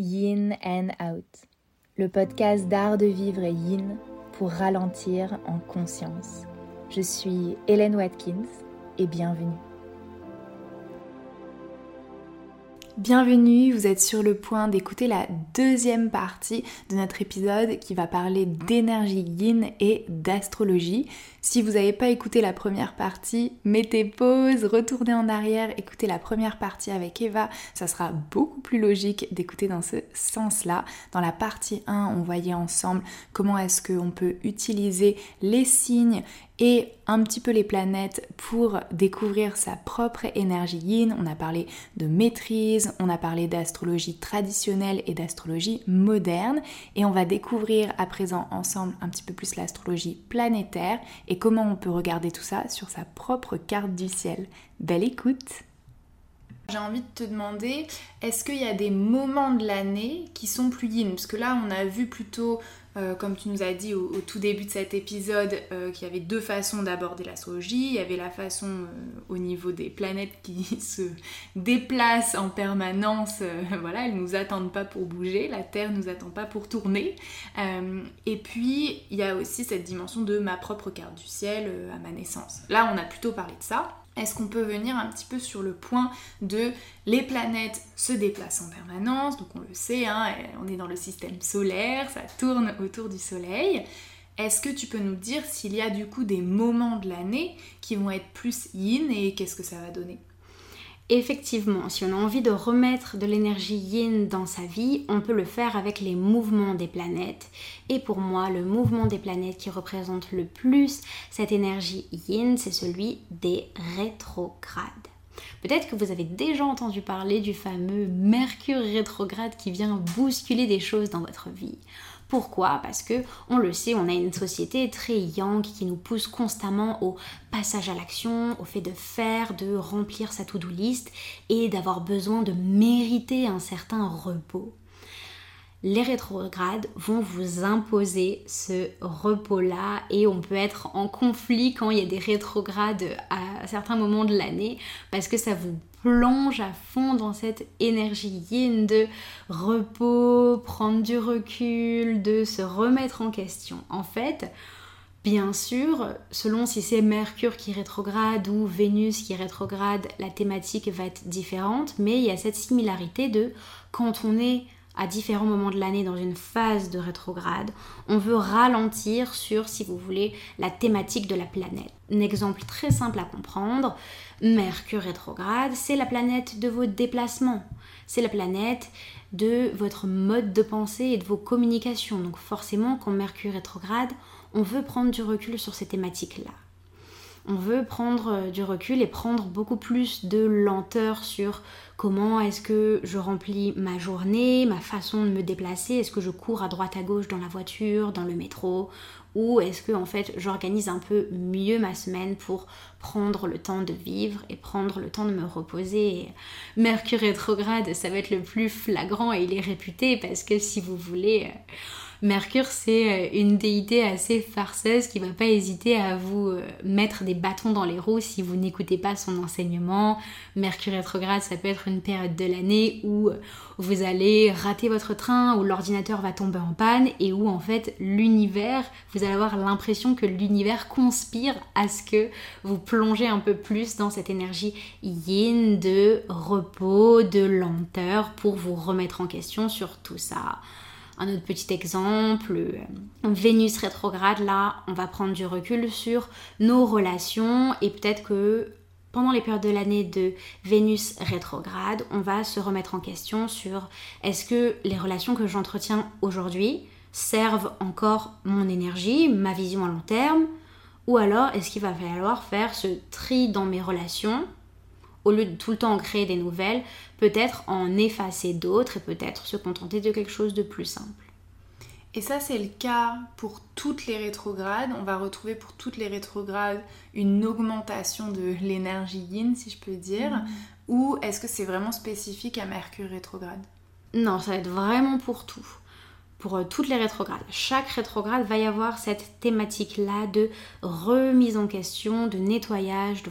Yin and Out, le podcast d'art de vivre et yin pour ralentir en conscience. Je suis Hélène Watkins et bienvenue. Bienvenue, vous êtes sur le point d'écouter la deuxième partie de notre épisode qui va parler d'énergie yin et d'astrologie. Si vous n'avez pas écouté la première partie, mettez pause, retournez en arrière, écoutez la première partie avec Eva, ça sera beaucoup plus logique d'écouter dans ce sens-là. Dans la partie 1, on voyait ensemble comment est-ce qu'on peut utiliser les signes et un petit peu les planètes pour découvrir sa propre énergie yin. On a parlé de maîtrise, on a parlé d'astrologie traditionnelle et d'astrologie moderne et on va découvrir à présent ensemble un petit peu plus l'astrologie planétaire et comment on peut regarder tout ça sur sa propre carte du ciel. Belle écoute j'ai envie de te demander, est-ce qu'il y a des moments de l'année qui sont plus yin? Parce que là, on a vu plutôt euh, comme tu nous as dit au, tout début de cet épisode, euh, qu'il y avait deux façons d'aborder l'astrologie. Il y avait la façon euh, au niveau des planètes qui se déplacent en permanence. voilà, elles nous attendent pas pour bouger, la Terre nous attend pas pour tourner. et puis, il y a aussi cette dimension de ma propre carte du ciel à ma naissance. Là, on a plutôt parlé de ça est-ce qu'on peut venir un petit peu sur le point de les planètes se déplacent en permanence, donc on le sait, hein, on est dans le système solaire, ça tourne autour du Soleil. Est-ce que tu peux nous dire s'il y a du coup des moments de l'année qui vont être plus yin et qu'est-ce que ça va donner? Effectivement, si on a envie de remettre de l'énergie yin dans sa vie, on peut le faire avec les mouvements des planètes. Et pour moi, le mouvement des planètes qui représente le plus cette énergie yin, c'est celui des rétrogrades. Peut-être que vous avez déjà entendu parler du fameux Mercure rétrograde qui vient bousculer des choses dans votre vie. Pourquoi? Parce que on le sait, on a une société très yang qui nous pousse constamment au passage à l'action, au fait de faire, de remplir sa to-do list et d'avoir besoin de mériter un certain repos. Les rétrogrades vont vous imposer ce repos-là et on peut être en conflit quand il y a des rétrogrades à certains moments de l'année parce que ça vous plonge à fond dans cette énergie yin de repos, prendre du recul, de se remettre en question. En fait, Bien sûr, selon si c'est Mercure qui rétrograde ou Vénus qui rétrograde, la thématique va être différente, mais il y a cette similarité de quand on est à différents moments de l'année dans une phase de rétrograde, on veut ralentir sur, si vous voulez, la thématique de la planète. Un exemple très simple à comprendre, Mercure rétrograde, c'est la planète de vos déplacements, c'est la planète de votre mode de pensée et de vos communications. Donc forcément, quand Mercure rétrograde, on veut prendre du recul sur ces thématiques-là on veut prendre euh, du recul et prendre beaucoup plus de lenteur sur comment est-ce que je remplis ma journée, ma façon de me déplacer, est-ce que je cours à droite à gauche dans la voiture, dans le métro, ou est-ce que en fait j'organise un peu mieux ma semaine pour prendre le temps de vivre et prendre le temps de me reposer? Mercure rétrograde, ça va être le plus flagrant et il est réputé parce que si vous voulez euh, Mercure, c'est euh, une déité assez farceuse qui va pas hésiter à vous euh, mettre des bâtons dans les roues si vous n'écoutez pas son enseignement. Mercure rétrograde, ça peut être une période de l'année où euh, vous allez rater votre train, où l'ordinateur va tomber en panne et où en fait l'univers, vous allez avoir l'impression que l'univers conspire à ce que vous plongez un peu plus dans cette énergie yin de repos, de lenteur pour vous remettre en question sur tout ça. Un autre petit exemple, euh, Vénus rétrograde, là, on va prendre du recul sur nos relations et peut-être que pendant les périodes de l'année de Vénus rétrograde, on va se remettre en question sur est-ce que les relations que j'entretiens aujourd'hui servent encore mon énergie, ma vision à long terme, ou alors est-ce qu'il va falloir faire ce tri dans mes relations au lieu de tout le temps en créer des nouvelles, peut-être en effacer d'autres et peut-être se contenter de quelque chose de plus simple. Et ça, c'est le cas pour toutes les rétrogrades. On va retrouver pour toutes les rétrogrades une augmentation de l'énergie yin, si je peux dire. Mm. Ou est-ce que c'est vraiment spécifique à Mercure rétrograde? Non, ça va être vraiment pour tout. Pour euh, toutes les rétrogrades. Chaque rétrograde va y avoir cette thématique-là de remise en question, de nettoyage, de,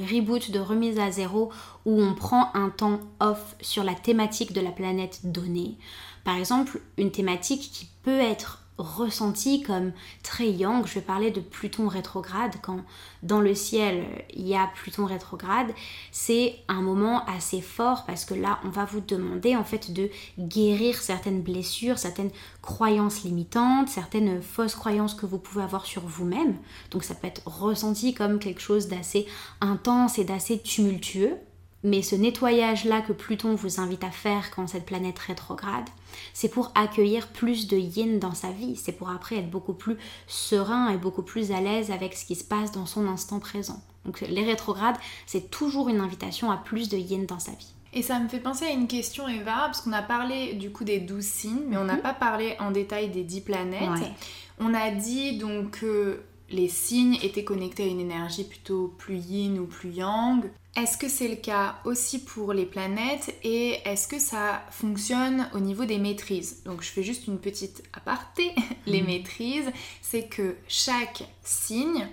reboot, de remise à zéro, où on prend un temps off sur la thématique de la planète donnée. Par exemple, une thématique qui peut être ressenti comme très yang. Je vais parler de Pluton rétrograde. Quand dans le ciel il y a Pluton rétrograde, c'est un moment assez fort parce que là on va vous demander en fait de guérir certaines blessures, certaines croyances limitantes, certaines fausses croyances que vous pouvez avoir sur vous-même. Donc ça peut être ressenti comme quelque chose d'assez intense et d'assez tumultueux. Mais ce nettoyage-là que Pluton vous invite à faire quand cette planète rétrograde, c'est pour accueillir plus de yin dans sa vie, c'est pour après être beaucoup plus serein et beaucoup plus à l'aise avec ce qui se passe dans son instant présent. Donc les rétrogrades, c'est toujours une invitation à plus de yin dans sa vie. Et ça me fait penser à une question, Eva, parce qu'on a parlé du coup des douze signes, mais on n'a mhm. pas parlé en détail des dix planètes. On a dit donc que les signes étaient connectés à une énergie plutôt plus yin ou plus yang. Est-ce que c'est le cas aussi pour les planètes et est-ce que ça fonctionne au niveau des maîtrises? Donc je fais juste une petite aparté. les mm. maîtrises, c'est que chaque signe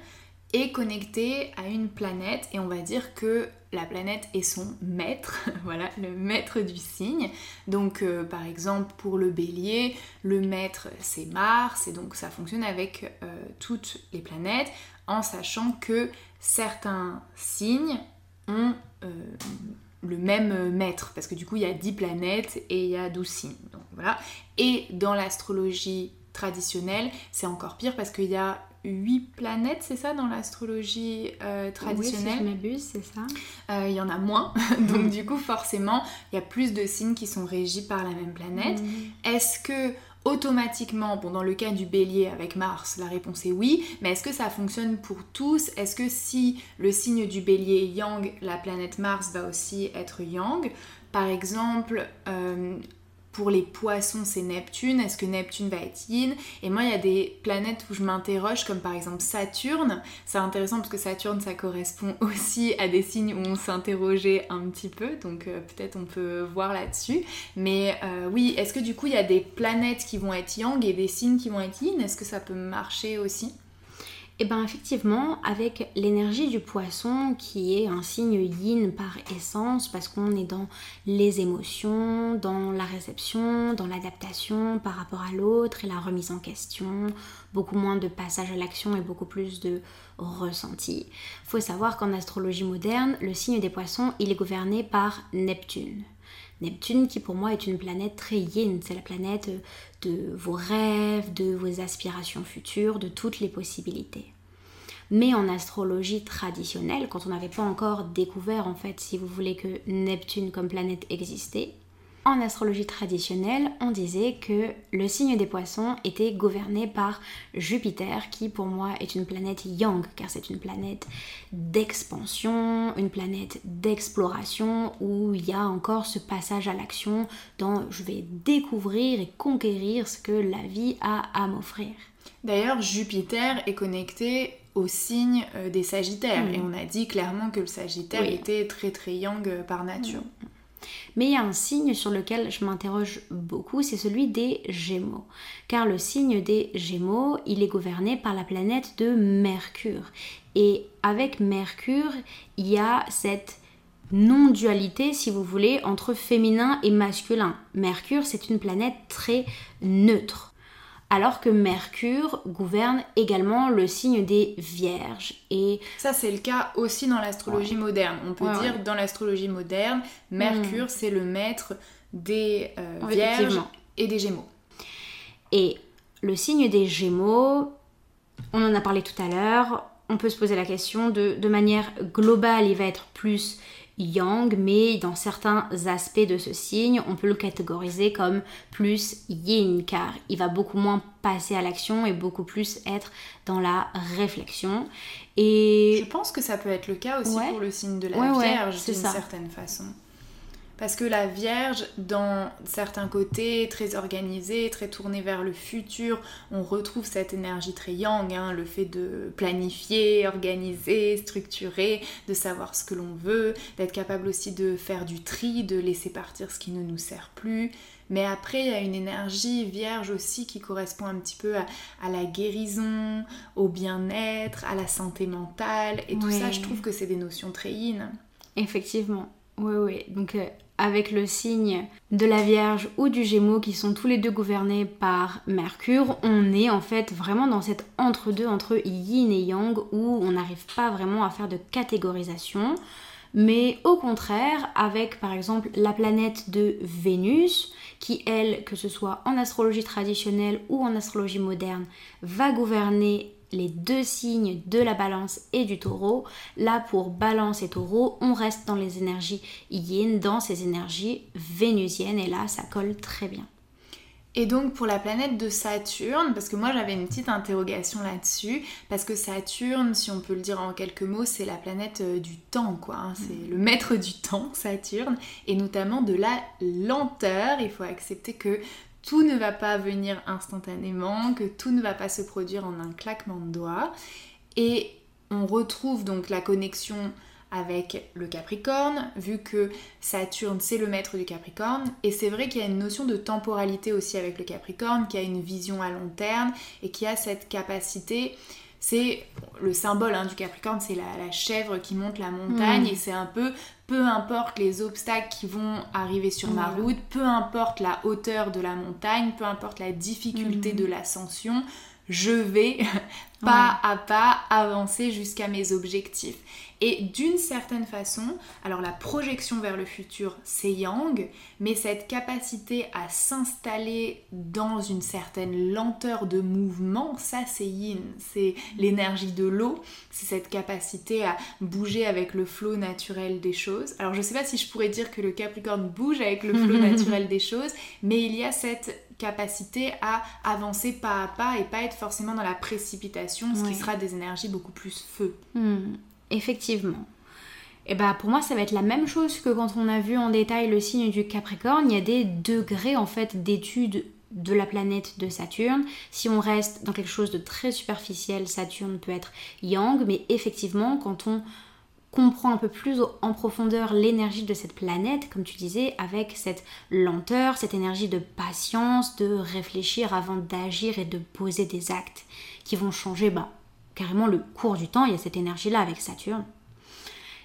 est connecté à une planète et on va dire que la planète est son maître, voilà, le maître du signe. Donc euh, par exemple pour le bélier, le maître c'est Mars et donc ça fonctionne avec euh, toutes les planètes en sachant que certains signes ont euh, le même maître, parce que du coup il y a 10 planètes et il y a 12 signes. Donc, voilà. Et dans l'astrologie traditionnelle, c'est encore pire parce qu'il y a 8 planètes, c'est ça, dans l'astrologie euh, traditionnelle? Oui, si c'est ça. Euh, il y en a moins, donc du coup forcément, il y a plus de signes qui sont régis par la même planète. Mm. Est-ce que automatiquement, bon dans le cas du bélier avec Mars, la réponse est oui, mais est-ce que ça fonctionne pour tous? Est-ce que si le signe du bélier est yang, la planète Mars va aussi être yang? Par exemple, euh, pour les poissons, c'est Neptune. Est-ce que Neptune va être yin? Et moi, il y a des planètes où je m'interroge, comme par exemple Saturne. C'est intéressant parce que Saturne, ça correspond aussi à des signes où on s'interrogeait un petit peu. Donc euh, peut-être on peut voir là-dessus. Mais euh, oui, est-ce que du coup, il y a des planètes qui vont être yang et des signes qui vont être yin? Est-ce que ça peut marcher aussi? Et eh bien effectivement, avec l'énergie du poisson qui est un signe yin par essence, parce qu'on est dans les émotions, dans la réception, dans l'adaptation par rapport à l'autre et la remise en question, beaucoup moins de passage à l'action et beaucoup plus de ressenti. Faut savoir qu'en astrologie moderne, le signe des poissons, il est gouverné par Neptune. Neptune qui pour moi est une planète très yin, c'est la planète de vos rêves, de vos aspirations futures, de toutes les possibilités. Mais en astrologie traditionnelle, quand on n'avait pas encore découvert en fait, si vous voulez, que Neptune comme planète existait, en astrologie traditionnelle, on disait que le signe des poissons était gouverné par Jupiter, qui pour moi est une planète yang, car c'est une planète d'expansion, une planète d'exploration, où il y a encore ce passage à l'action dans je vais découvrir et conquérir ce que la vie a à m'offrir. D'ailleurs, Jupiter est connecté au signe euh, des Sagittaires, et on a dit clairement que le Sagittaire était très très yang euh, par nature. Mm. Mais il y a un signe sur lequel je m'interroge beaucoup, c'est celui des Gémeaux. Car le signe des Gémeaux, il est gouverné par la planète de Mercure. Et avec Mercure, il y a cette non-dualité, si vous voulez, entre féminin et masculin. Mercure, c'est une planète très neutre alors que Mercure gouverne également le signe des Vierges. Et ça, c'est le cas aussi dans l'astrologie moderne. On peut dire dans l'astrologie moderne, Mercure, hmm. c'est le maître des euh, Vierges et des Gémeaux. Et le signe des Gémeaux, on en a parlé tout à l'heure, on peut se poser la question de, de manière globale, il va être plus yang, mais dans certains aspects de ce signe, on peut le catégoriser comme plus yin, car il va beaucoup moins passer à l'action et beaucoup plus être dans la réflexion. Et je pense que ça peut être le cas aussi pour le signe de la Vierge d'une certaine façon. Parce que la Vierge, dans certains côtés, très organisée, très tournée vers le futur, on retrouve cette énergie très yang, hein, le fait de planifier, organiser, structurer, de savoir ce que l'on veut, d'être capable aussi de faire du tri, de laisser partir ce qui ne nous sert plus. Mais après, il y a une énergie vierge aussi qui correspond un petit peu à, la guérison, au bien-être, à la santé mentale. Et tout ça, je trouve que c'est des notions très yin. Effectivement. Oui, oui. Donc, euh, avec le signe de la Vierge ou du Gémeaux qui sont tous les deux gouvernés par Mercure, on est en fait vraiment dans cet entre-deux entre yin et yang où on n'arrive pas vraiment à faire de catégorisation. Mais au contraire, avec par exemple la planète de Vénus, qui elle, que ce soit en astrologie traditionnelle ou en astrologie moderne, va gouverner les deux signes de la balance et du taureau. Là, pour balance et taureau, on reste dans les énergies yin, dans ces énergies vénusiennes, et là, ça colle très bien. Et donc pour la planète de Saturne, parce que moi j'avais une petite interrogation là-dessus, parce que Saturne, si on peut le dire en quelques mots, c'est la planète euh, du temps, quoi. Hein. c'est mm. le maître du temps, Saturne, et notamment de la lenteur. Il faut accepter que tout ne va pas venir instantanément, que tout ne va pas se produire en un claquement de doigts. Et on retrouve donc la connexion avec le Capricorne, vu que Saturne c'est le maître du Capricorne, et c'est vrai qu'il y a une notion de temporalité aussi avec le Capricorne, qui a une vision à long terme et qui a cette capacité. C'est le symbole hein, du Capricorne, c'est la, chèvre qui monte la montagne, mm. et c'est un peu peu importe les obstacles qui vont arriver sur ma route, peu importe la hauteur de la montagne, peu importe la difficulté mm. de l'ascension, je vais pas à pas avancer jusqu'à mes objectifs. Et d'une certaine façon, alors la projection vers le futur, c'est yang, mais cette capacité à s'installer dans une certaine lenteur de mouvement, ça c'est yin, c'est l'énergie de l'eau, c'est cette capacité à bouger avec le flot naturel des choses. Alors je sais pas si je pourrais dire que le Capricorne bouge avec le flot naturel des choses, mais il y a cette capacité à avancer pas à pas et pas être forcément dans la précipitation, ce qui sera des énergies beaucoup plus feu. Hmm. Effectivement. Et bah pour moi ça va être la même chose que quand on a vu en détail le signe du Capricorne, il y a des degrés en fait d'étude de la planète de Saturne. Si on reste dans quelque chose de très superficiel, Saturne peut être yang, mais effectivement quand on comprend un peu plus en profondeur l'énergie de cette planète, comme tu disais, avec cette lenteur, cette énergie de patience, de réfléchir avant d'agir et de poser des actes qui vont changer bah, carrément le cours du temps, il y a cette énergie-là avec Saturne.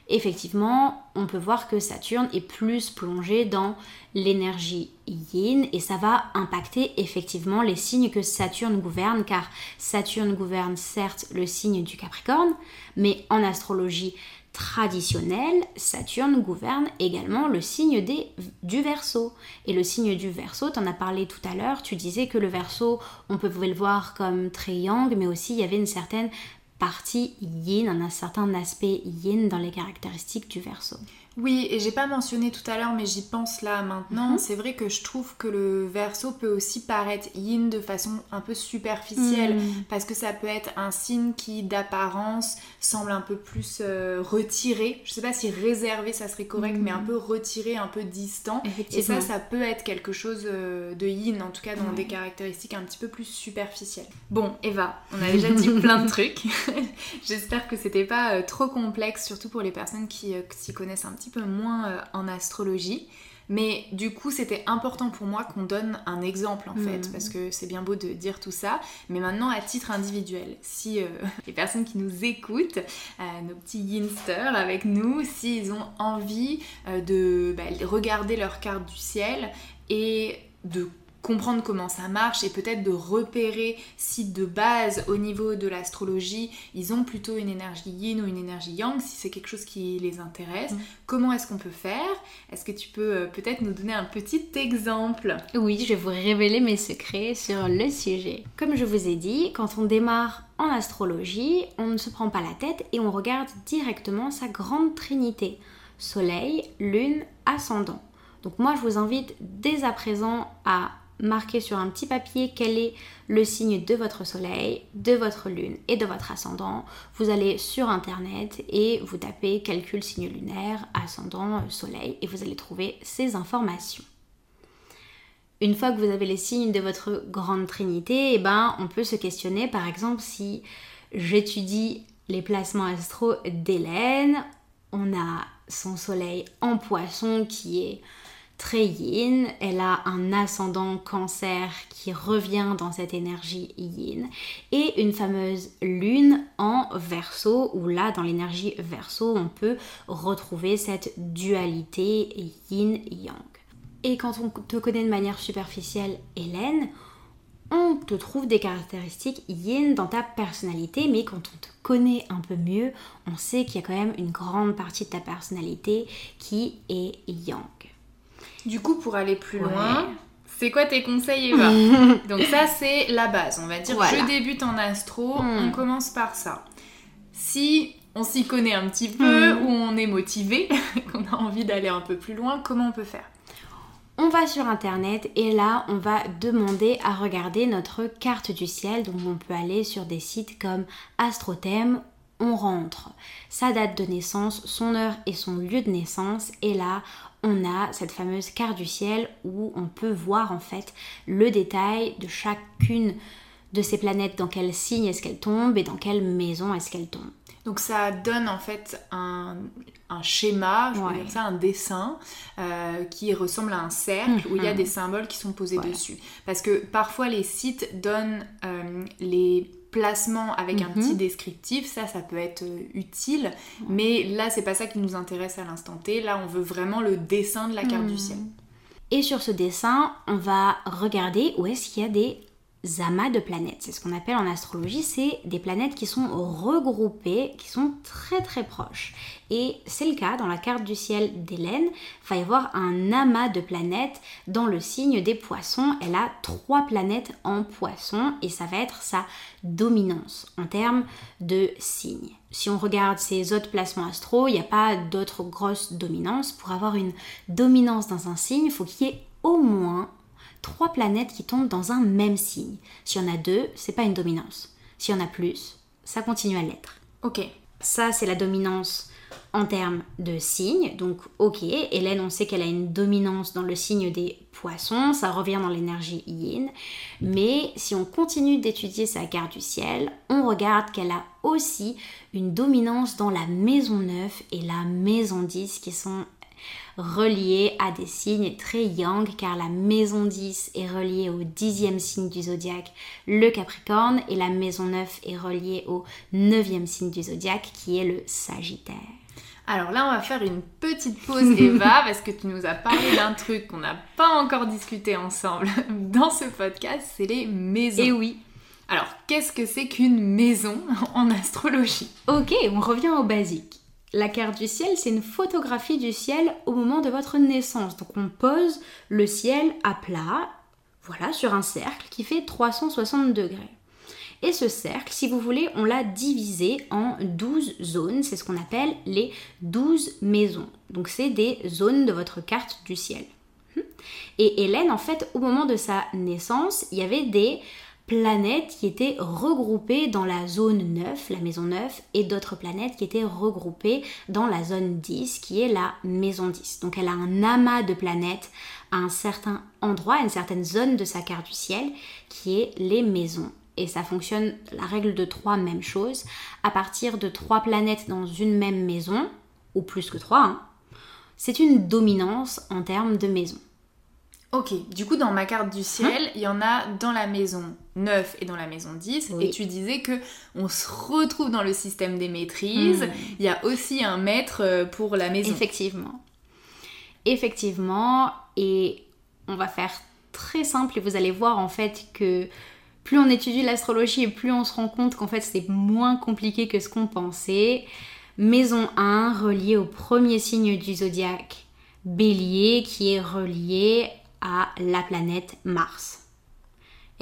Effectivement, on peut voir que Saturne est plus plongé dans l'énergie yin et ça va impacter effectivement les signes que Saturne gouverne car Saturne gouverne certes le signe du Capricorne, mais en astrologie traditionnelle, Saturne gouverne également le signe des, du Verseau. Et le signe du Verseau, tu en as parlé tout à l'heure, tu disais que le Verseau, on pouvait le voir comme très yang, mais aussi il y avait une certaine partie yin, un certain aspect yin dans les caractéristiques du Verseau. Oui, et j'ai pas mentionné tout à l'heure, mais j'y pense là maintenant. Mhm. C'est vrai que je trouve que le verso peut aussi paraître yin de façon un peu superficielle, mhm. parce que ça peut être un signe qui d'apparence semble un peu plus euh, retiré. Je sais pas si réservé ça serait correct, mais un mhm. peu retiré, un peu distant. Et ça, ça peut être quelque chose euh, de yin, en tout cas dans des caractéristiques un petit peu plus superficielles. Bon, Eva, on a déjà dit plein de trucs. J'espère que c'était pas euh, trop complexe, surtout pour les personnes qui s'y connaissent un petit peu moins euh, en astrologie. Mais du coup, c'était important pour moi qu'on donne un exemple en fait, mm. parce que c'est bien beau de dire tout ça. Mais maintenant, à titre individuel, si euh, les personnes qui nous écoutent, euh, nos petits yinsters avec nous, s'ils ont envie de bah, regarder leur carte du ciel et de comprendre comment ça marche et peut-être de repérer si de base au niveau de l'astrologie ils ont plutôt une énergie yin ou une énergie yang si c'est quelque chose qui les intéresse. Mm. Comment est-ce qu'on peut faire? Est-ce que tu peux euh, peut-être nous donner un petit exemple? Oui, je vais vous révéler mes secrets sur le sujet. Comme je vous ai dit, quand on démarre en astrologie, on ne se prend pas la tête et on regarde directement sa grande trinité. Soleil, lune, ascendant. Donc moi je vous invite dès à présent à marquer sur un petit papier quel est le signe de votre soleil, de votre lune et de votre ascendant. Vous allez sur internet et vous tapez calcul signe lunaire, ascendant, soleil et vous allez trouver ces informations. Une fois que vous avez les signes de votre grande trinité, eh ben, on peut se questionner par exemple si j'étudie les placements astro d'Hélène, on a son soleil en poisson qui est très yin, elle a un ascendant cancer qui revient dans cette énergie yin et une fameuse lune en verso où là dans l'énergie verso on peut retrouver cette dualité yin yang. Et quand on te connaît de manière superficielle, Hélène, on te trouve des caractéristiques yin dans ta personnalité, mais quand on te connaît un peu mieux, on sait qu'il y a quand même une grande partie de ta personnalité qui est yang. Du coup, pour aller plus loin, c'est quoi tes conseils Eva Donc ça, c'est la base. On va dire, je débute en astro, on hmm. commence par ça. Si on s'y connaît un petit peu, hmm. ou on est motivé, qu'on a envie d'aller un peu plus loin, comment on peut faire? On va sur internet et là on va demander à regarder notre carte du ciel. Donc on peut aller sur des sites comme Astrothème, on rentre sa date de naissance, son heure et son lieu de naissance et là on a cette fameuse carte du ciel où on peut voir en fait le détail de chacune de ces planètes, dans quel signe est-ce qu'elle tombe et dans quelle maison est-ce qu'elle tombe. Donc ça donne en fait un, schéma, je dire ça, un dessin euh, qui ressemble à un cercle où il y a mhm. des symboles qui sont posés dessus. Parce que parfois les sites donnent euh, les placements avec un petit mhm. descriptif, ça, ça peut être euh, utile. Mais là, c'est pas ça qui nous intéresse à l'instant T. Là, on veut vraiment le dessin de la carte du mhm. ciel. Et sur ce dessin, on va regarder où est-ce qu'il y a des amas de planètes. C'est ce qu'on appelle en astrologie, c'est des planètes qui sont regroupées, qui sont très très proches. Et c'est le cas dans la carte du ciel d'Hélène. Il va y avoir un amas de planètes dans le signe des poissons. Elle a trois planètes en poisson et ça va être sa dominance en termes de signes. Si on regarde ces autres placements astro, il n'y a pas d'autres grosses dominances. Pour avoir une dominance dans un signe, il faut qu'il y ait au moins trois planètes qui tombent dans un même signe. S'il y en a deux, c'est pas une dominance. S'il y en a plus, ça continue à l'être. Ok. Ça, c'est la dominance en termes de signes. Donc, ok, Hélène, on sait qu'elle a une dominance dans le signe des poissons, ça revient dans l'énergie yin. Mais si on continue d'étudier sa carte du ciel, on regarde qu'elle a aussi une dominance dans la maison 9 et la maison 10 qui sont relié à des signes très yang car la maison 10 est reliée au dixième signe du zodiaque, le Capricorne, et la maison 9 est reliée au neuvième signe du zodiaque qui est le Sagittaire. Alors là, on va faire une petite pause, Eva, parce que tu nous as parlé d'un truc qu'on n'a pas encore discuté ensemble dans ce podcast, c'est les maisons. Et eh oui. Alors, qu'est-ce que c'est qu'une maison en astrologie? Ok, on revient au basique. La carte du ciel, c'est une photographie du ciel au moment de votre naissance. Donc on pose le ciel à plat, voilà, sur un cercle qui fait 360 degrés. Et ce cercle, si vous voulez, on l'a divisé en 12 zones. C'est ce qu'on appelle les 12 maisons. Donc c'est des zones de votre carte du ciel. Et Hélène, en fait, au moment de sa naissance, il y avait des planètes qui étaient regroupées dans la zone 9, la maison 9, et d'autres planètes qui étaient regroupées dans la zone 10, qui est la maison 10. Donc elle a un amas de planètes à un certain endroit, à une certaine zone de sa carte du ciel, qui est les maisons. Et ça fonctionne, la règle de 3, même chose. À partir de 3 planètes dans une même maison, ou plus que 3, hein, c'est une dominance en termes de maison. Ok, du coup, dans ma carte du ciel, il y en a dans la maison 9 et dans la maison 10. Et tu disais que on se retrouve dans le système des maîtrises. Hmm. Il y a aussi un maître euh, pour la maison. Effectivement. Effectivement. Et on va faire très simple et vous allez voir en fait que plus on étudie l'astrologie et plus on se rend compte qu'en fait c'est moins compliqué que ce qu'on pensait. Maison 1 reliée au premier signe du zodiaque bélier qui est relié à la planète Mars,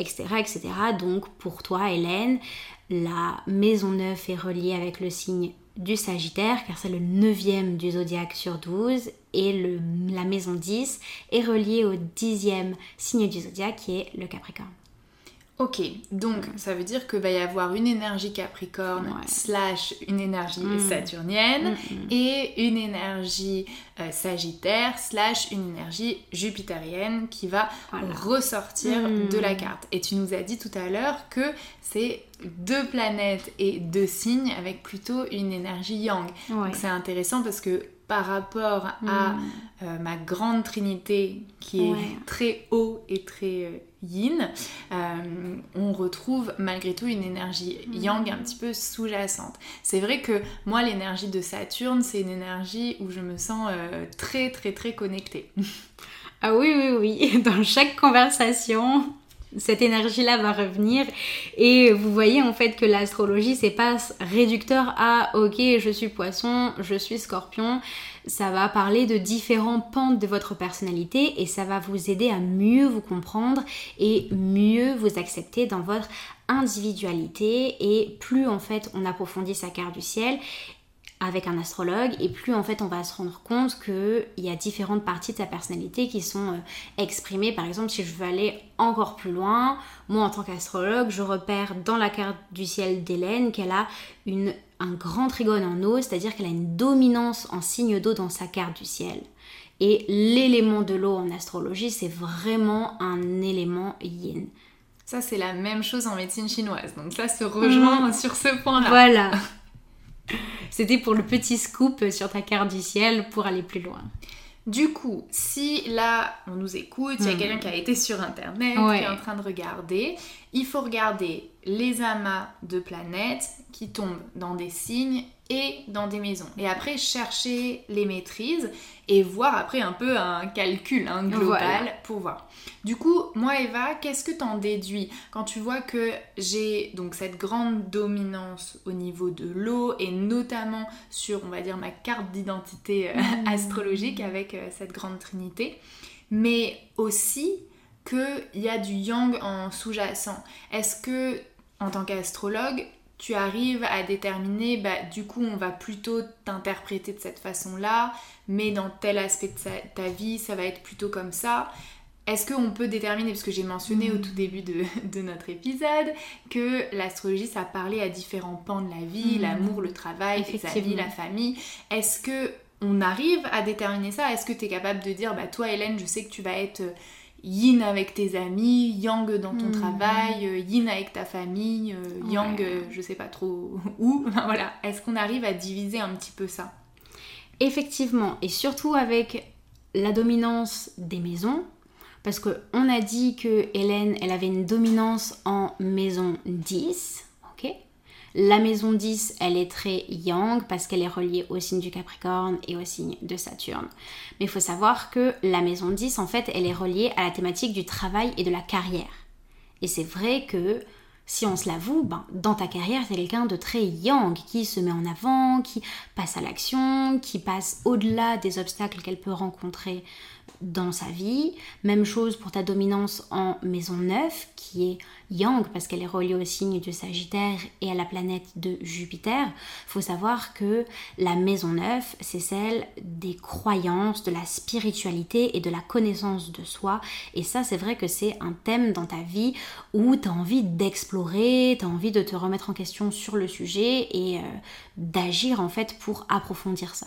etc. etc. Donc pour toi, Hélène, la maison 9 est reliée avec le signe du Sagittaire, car c'est le neuvième du zodiaque sur 12, et la maison 10 est reliée au dixième signe du zodiaque qui est le Capricorne. Ok, donc ça veut dire que va y avoir une énergie Capricorne slash une énergie mm. saturnienne mm, mm. et une énergie euh, Sagittaire slash une énergie jupitérienne qui va ressortir de la carte. Et tu nous as dit tout à l'heure que c'est deux planètes et deux signes avec plutôt une énergie yang. Donc c'est intéressant parce que par rapport à euh, ma grande trinité qui est très haut et très euh, yin, euh, on retrouve malgré tout une énergie yang un petit peu sous-jacente. C'est vrai que moi, l'énergie de Saturne, c'est une énergie où je me sens très très très connectée. Ah oui, oui, oui. Dans chaque conversation, cette énergie-là va revenir. Et vous voyez en fait que l'astrologie c'est pas réducteur à ok je suis poisson, je suis scorpion, ça va parler de différents pentes de votre personnalité et ça va vous aider à mieux vous comprendre et mieux vous accepter dans votre individualité. Et plus en fait on approfondit sa carte du ciel avec un astrologue et plus en fait on va se rendre compte qu'il y a différentes parties de sa personnalité qui sont euh, exprimées. Par exemple, si je veux aller encore plus loin, moi en tant qu'astrologue, je repère dans la carte du ciel d'Hélène qu'elle a une, un grand trigone en eau, c'est-à-dire qu'elle a une dominance en signe d'eau dans sa carte du ciel. Et l'élément de l'eau en astrologie, c'est vraiment un élément yin. Ça, c'est la même chose en médecine chinoise. Donc ça se rejoint mmh. sur ce point-là. Voilà. C'était pour le petit scoop sur ta carte du ciel pour aller plus loin. Du coup, si là on nous écoute, il y a hmm. quelqu'un qui a été sur internet, qui est en train de regarder, il faut regarder les amas de planètes qui tombent dans des signes et dans des maisons. Et après, chercher les maîtrises et voir après un peu un calcul global pour voir. Du coup, moi Eva, qu'est-ce que t'en déduis quand tu vois que j'ai donc cette grande dominance au niveau de l'eau et notamment sur, on va dire, ma carte d'identité euh, mmh. astrologique avec euh, cette grande trinité, mais aussi qu'il y a du yang en sous-jacent. Est-ce que, en tant qu'astrologue, tu arrives à déterminer, bah, du coup, on va plutôt t'interpréter de cette façon-là, mais dans tel aspect de ta vie, ça va être plutôt comme ça. Est-ce qu'on peut déterminer, parce que j'ai mentionné au mm. tout début de, notre épisode, que l'astrologie, ça parlait à différents pans de la vie, mm. l'amour, le travail, la famille. Est-ce que on arrive à déterminer ça? Est-ce que tu es capable de dire, bah toi Hélène, je sais que tu vas être yin avec tes amis, yang dans ton hmm. travail, euh, yin avec ta famille, euh, yang euh, je sais pas trop où. voilà, est-ce qu'on arrive à diviser un petit peu ça? Effectivement, et surtout avec la dominance des maisons, parce qu'on a dit que Hélène, elle avait une dominance en maison 10, ok? La maison 10, elle est très yang parce qu'elle est reliée au signe du Capricorne et au signe de Saturne. Mais il faut savoir que la maison 10, en fait, elle est reliée à la thématique du travail et de la carrière. Et c'est vrai que si on se l'avoue, ben, dans ta carrière, es quelqu'un de très yang, qui se met en avant, qui passe à l'action, qui passe au-delà des obstacles qu'elle peut rencontrer dans sa vie. Même chose pour ta dominance en maison 9, qui est Yang, parce qu'elle est reliée au signe de Sagittaire et à la planète de Jupiter. faut savoir que la maison 9, c'est celle des croyances, de la spiritualité et de la connaissance de soi. Et ça, c'est vrai que c'est un thème dans ta vie où tu as envie d'explorer, tu as envie de te remettre en question sur le sujet et euh, d'agir en fait pour approfondir ça.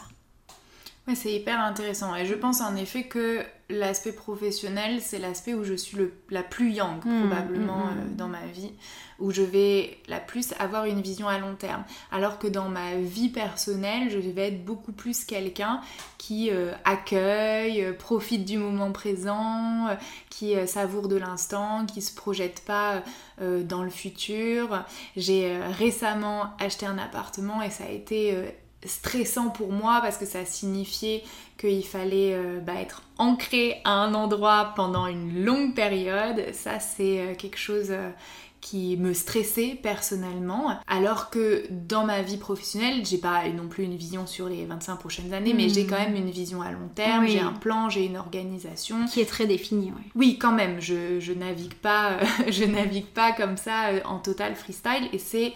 Ouais, c'est hyper intéressant. Et je pense en effet que l'aspect professionnel, c'est l'aspect où je suis le, la plus yang, mmh, probablement, mmh, mmh. Euh, dans ma vie, où je vais la plus avoir une vision à long terme. Alors que dans ma vie personnelle, je vais être beaucoup plus quelqu'un qui euh, accueille, euh, profite du moment présent, qui savoure de l'instant, qui se projette pas dans le futur. J'ai récemment acheté un appartement et ça a été stressant pour moi parce que ça signifiait qu'il fallait euh, bah, être ancré à un endroit pendant une longue période. Ça, c'est euh, quelque chose euh, qui me stressait personnellement. Alors que dans ma vie professionnelle, j'ai pas non plus une vision sur les 25 prochaines années, mais j'ai quand même une vision à long terme, j'ai un plan, j'ai une organisation. Qui est très définie, oui. Oui, quand même, je, je navigue pas, je navigue pas comme ça en total freestyle et c'est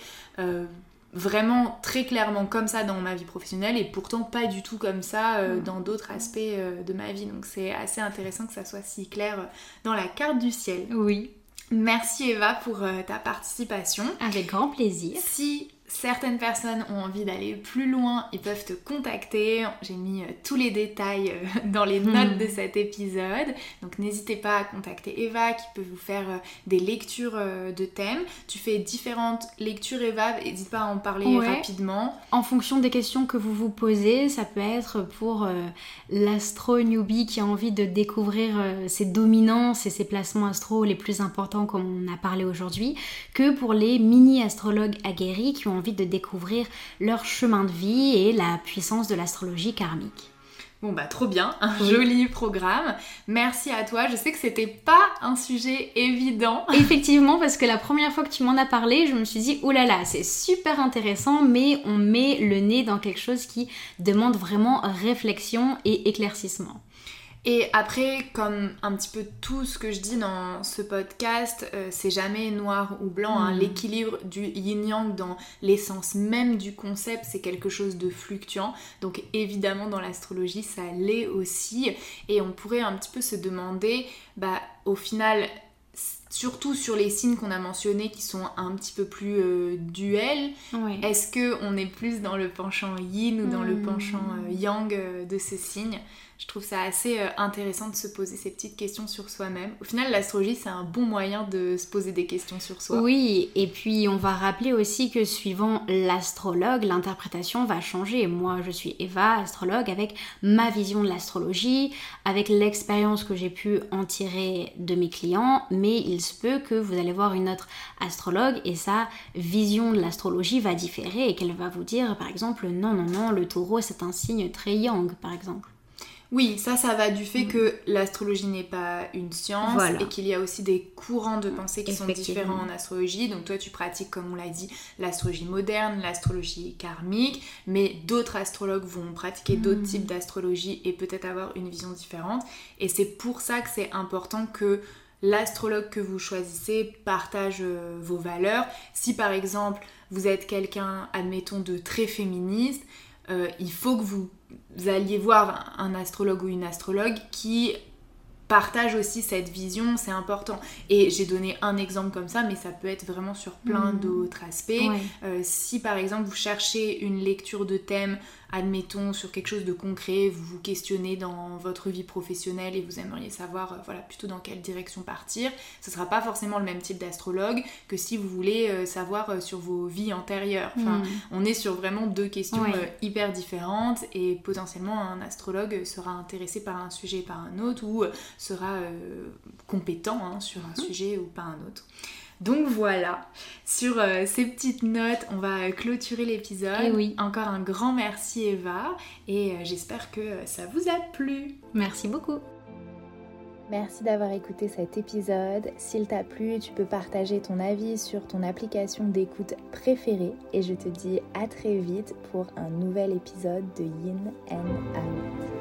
vraiment très clairement comme ça dans ma vie professionnelle et pourtant pas du tout comme ça euh, mm. dans d'autres aspects euh, de ma vie. Donc c'est assez intéressant que ça soit si clair dans la carte du ciel. Oui. Merci Eva pour ta participation. Avec grand plaisir. Si certaines personnes ont envie d'aller plus loin, ils peuvent te contacter. J'ai mis euh, tous les détails euh, dans les notes hmm. de cet épisode. Donc n'hésitez pas à contacter Eva qui peut vous faire euh, des lectures de thèmes. Tu fais différentes lectures Eva, n'hésite pas à en parler rapidement. En fonction des questions que vous vous posez, ça peut être pour l'astro newbie qui a envie de découvrir ses dominances et ses placements astro les plus importants comme on a parlé aujourd'hui, que pour les mini astrologues aguerris qui ont envie de découvrir leur chemin de vie et la puissance de l'astrologie karmique. Bon bah trop bien, un joli programme. Merci à toi. Je sais que c'était pas un sujet évident. Effectivement, parce que la première fois que tu m'en as parlé, je me suis dit oh là là, c'est super intéressant, mais on met le nez dans quelque chose qui demande vraiment réflexion et éclaircissement. Et après, comme un petit peu tout ce que je dis dans ce podcast, euh, c'est jamais noir ou blanc. Hein. Hmm. L'équilibre du yin-yang dans l'essence même du concept, c'est quelque chose de fluctuant. Donc évidemment, dans l'astrologie, ça l'est aussi. Et on pourrait un petit peu se demander, bah au final, surtout sur les signes qu'on a mentionnés qui sont un petit peu plus euh, duels, est-ce que on est plus dans le penchant yin ou dans le hmm. penchant euh, yang de ce signe je trouve ça assez euh, intéressant de se poser ces petites questions sur soi-même. Au final, l'astrologie, c'est un bon moyen de se poser des questions sur soi. Oui, et puis on va rappeler aussi que suivant l'astrologue, l'interprétation va changer. Moi, je suis Eva, astrologue, avec ma vision de l'astrologie, avec l'expérience que j'ai pu en tirer de mes clients, mais il se peut que vous allez voir une autre astrologue et sa vision de l'astrologie va différer et qu'elle va vous dire, par exemple, non, non, non, le taureau, c'est un signe très yang, par exemple. Oui, ça, ça va du fait mm. que l'astrologie n'est pas une science et qu'il y a aussi des courants de pensée qui sont différents en astrologie. Donc toi, tu pratiques, comme on l'a dit, l'astrologie moderne, l'astrologie karmique, mais d'autres astrologues vont pratiquer d'autres mm. types d'astrologie et peut-être avoir une vision différente. Et c'est pour ça que c'est important que l'astrologue que vous choisissez partage euh, vos valeurs. Si par exemple vous êtes quelqu'un, admettons, de très féministe, il faut que vous alliez voir un astrologue ou une astrologue qui partage aussi cette vision, c'est important. Et j'ai donné un exemple comme ça, mais ça peut être vraiment sur plein hmm. d'autres aspects. Euh, si par exemple vous cherchez une lecture de thème admettons, sur quelque chose de concret, vous vous questionnez dans votre vie professionnelle et vous aimeriez savoir, euh, voilà, plutôt dans quelle direction partir, ce sera pas forcément le même type d'astrologue que si vous voulez euh, savoir sur vos vies antérieures. Enfin, hmm. on est sur vraiment deux questions hyper différentes et potentiellement un astrologue sera intéressé par un sujet par un autre ou sera compétent hein, sur un hmm. sujet ou pas un autre. Donc voilà, sur euh, ces petites notes, on va clôturer l'épisode. Et eh oui. Encore un grand merci Eva et euh, j'espère que ça vous a plu. Merci beaucoup. Merci d'avoir écouté cet épisode. S'il t'a plu, tu peux partager ton avis sur ton application d'écoute préférée et je te dis à très vite pour un nouvel épisode de Yin and Out.